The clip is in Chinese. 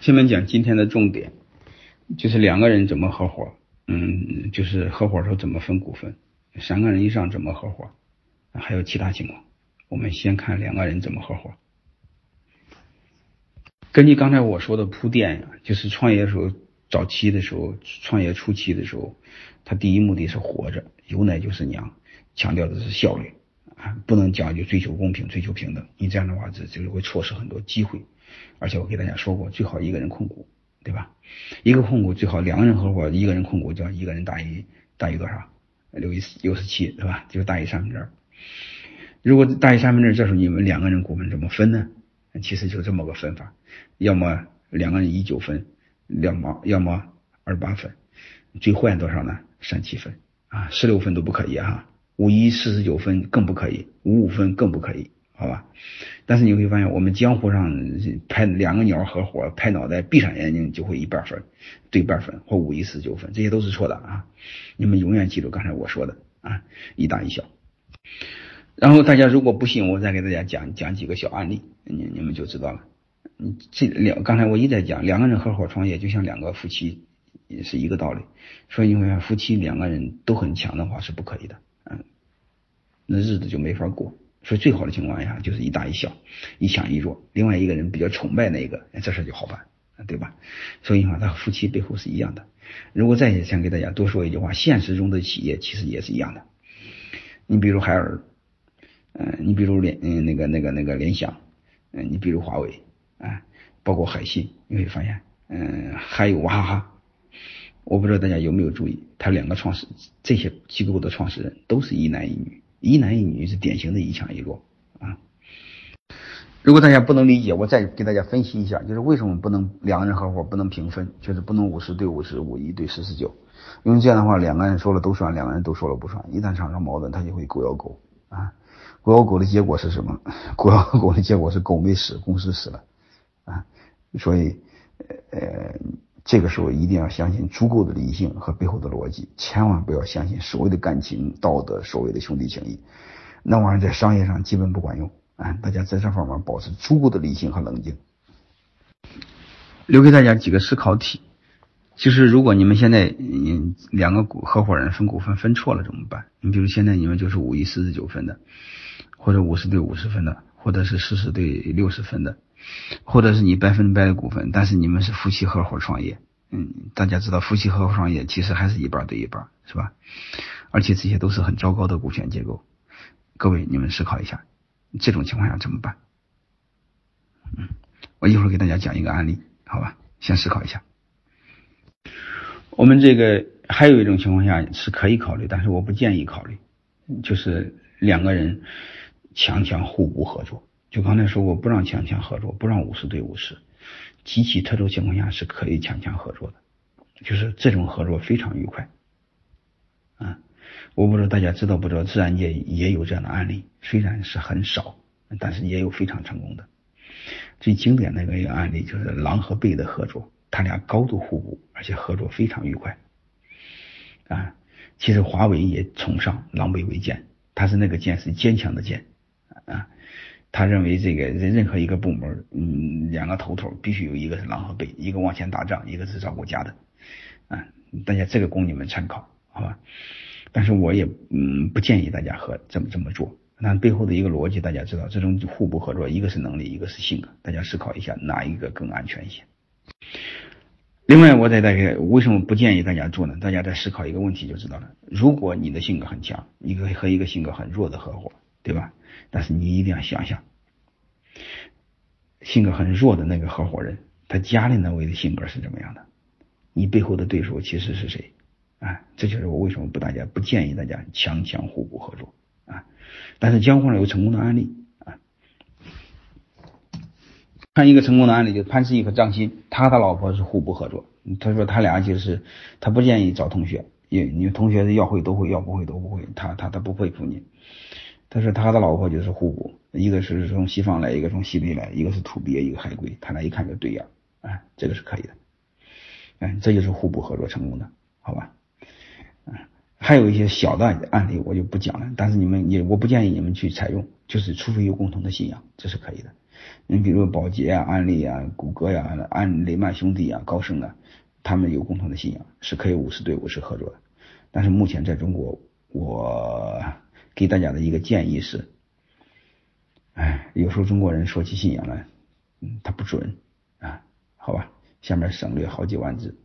下面讲今天的重点，就是两个人怎么合伙，嗯，就是合伙时候怎么分股份，三个人以上怎么合伙，还有其他情况。我们先看两个人怎么合伙。根据刚才我说的铺垫呀，就是创业的时候，早期的时候，创业初期的时候，他第一目的是活着，有奶就是娘，强调的是效率啊，不能讲究追求公平、追求平等，你这样的话，这就会错失很多机会。而且我给大家说过，最好一个人控股，对吧？一个控股最好两个人合伙，一个人控股叫一个人大于大于多少？六一六十七，对吧？就大于三分之二。如果大于三分之二，这时候你们两个人股份怎么分呢？其实就这么个分法，要么两个人一九分，两毛，要么二八分，最坏多少呢？三七分啊，十六分都不可以哈，五一四十九分更不可以，五五分更不可以。好吧，但是你会发现，我们江湖上拍两个鸟合伙拍脑袋，闭上眼睛就会一半分，对半分或五一四九分，这些都是错的啊！你们永远记住刚才我说的啊，一大一小。然后大家如果不信，我再给大家讲讲几个小案例，你你们就知道了。你这两刚才我一再讲，两个人合伙创业就像两个夫妻是一个道理。所以你会发现夫妻两个人都很强的话是不可以的，嗯，那日子就没法过。所以最好的情况下就是一大一小，一强一弱。另外一个人比较崇拜那个，这事就好办，对吧？所以话，他夫妻背后是一样的。如果再想给大家多说一句话，现实中的企业其实也是一样的。你比如海尔，嗯，你比如联，嗯，那个那个那个联想，嗯，你比如华为，啊，包括海信，你会发现，嗯，还有娃哈哈。我不知道大家有没有注意，他两个创始这些机构的创始人都是一男一女。一男一女是典型的一强一弱啊！如果大家不能理解，我再给大家分析一下，就是为什么不能两个人合伙不能平分，就是不能五十对五十，五一对四十九，因为这样的话两个人说了都算，两个人都说了不算，一旦产生矛盾，他就会狗咬狗啊！狗咬狗的结果是什么？狗咬狗的结果是狗没死，公司死了啊！所以，呃。这个时候一定要相信足够的理性和背后的逻辑，千万不要相信所谓的感情、道德、所谓的兄弟情谊，那玩意儿在商业上基本不管用啊！大家在这方面保持足够的理性和冷静。留给大家几个思考题，就是如果你们现在嗯两个股合伙人分股份分错了怎么办？你比如现在你们就是五一四十九分的，或者五十对五十分的，或者是四十对六十分的。或者是你百分之百的股份，但是你们是夫妻合伙创业，嗯，大家知道夫妻合伙创业其实还是一半对一半，是吧？而且这些都是很糟糕的股权结构。各位，你们思考一下，这种情况下怎么办？嗯，我一会儿给大家讲一个案例，好吧？先思考一下。我们这个还有一种情况下是可以考虑，但是我不建议考虑，就是两个人强强互补合作。就刚才说过，不让强强合作，不让五十对五十，极其特殊情况下是可以强强合作的，就是这种合作非常愉快。啊，我不知道大家知道不知道，自然界也有这样的案例，虽然是很少，但是也有非常成功的。最经典的一个案例就是狼和狈的合作，他俩高度互补，而且合作非常愉快。啊，其实华为也崇尚狼狈为奸，他是那个奸是坚强的坚啊。他认为这个任任何一个部门，嗯，两个头头必须有一个是狼和狈，一个往前打仗，一个是照顾家的，啊，大家这个供你们参考，好吧？但是我也嗯不建议大家和这么这么做。那背后的一个逻辑，大家知道，这种互补合作，一个是能力，一个是性格，大家思考一下哪一个更安全一些？另外，我再大家为什么不建议大家做呢？大家再思考一个问题就知道了。如果你的性格很强，一个和一个性格很弱的合伙，对吧？但是你一定要想想，性格很弱的那个合伙人，他家里那位的性格是怎么样的？你背后的对手其实是谁？啊，这就是我为什么不大家不建议大家强强互补合作啊。但是江湖上有成功的案例啊，看一个成功的案例，就是潘石屹和张欣，他的老婆是互补合作。他说他俩就是他不建议找同学，因你同学要会都会，要不会都不会，他他他不佩服你。他说他的老婆就是互补，一个是从西方来，一个从西北来，一个是土鳖，一个海龟，他俩一看就对眼，哎，这个是可以的，哎，这就是互补合作成功的，好吧？嗯，还有一些小的案例我就不讲了，但是你们也我不建议你们去采用，就是除非有共同的信仰，这是可以的。你比如宝洁啊、安利啊、谷歌呀、安雷曼兄弟啊、高盛啊，他们有共同的信仰，是可以五十对五十合作的。但是目前在中国，我给大家的一个建议是，哎，有时候中国人说起信仰来，嗯，他不准啊，好吧，下面省略好几万字。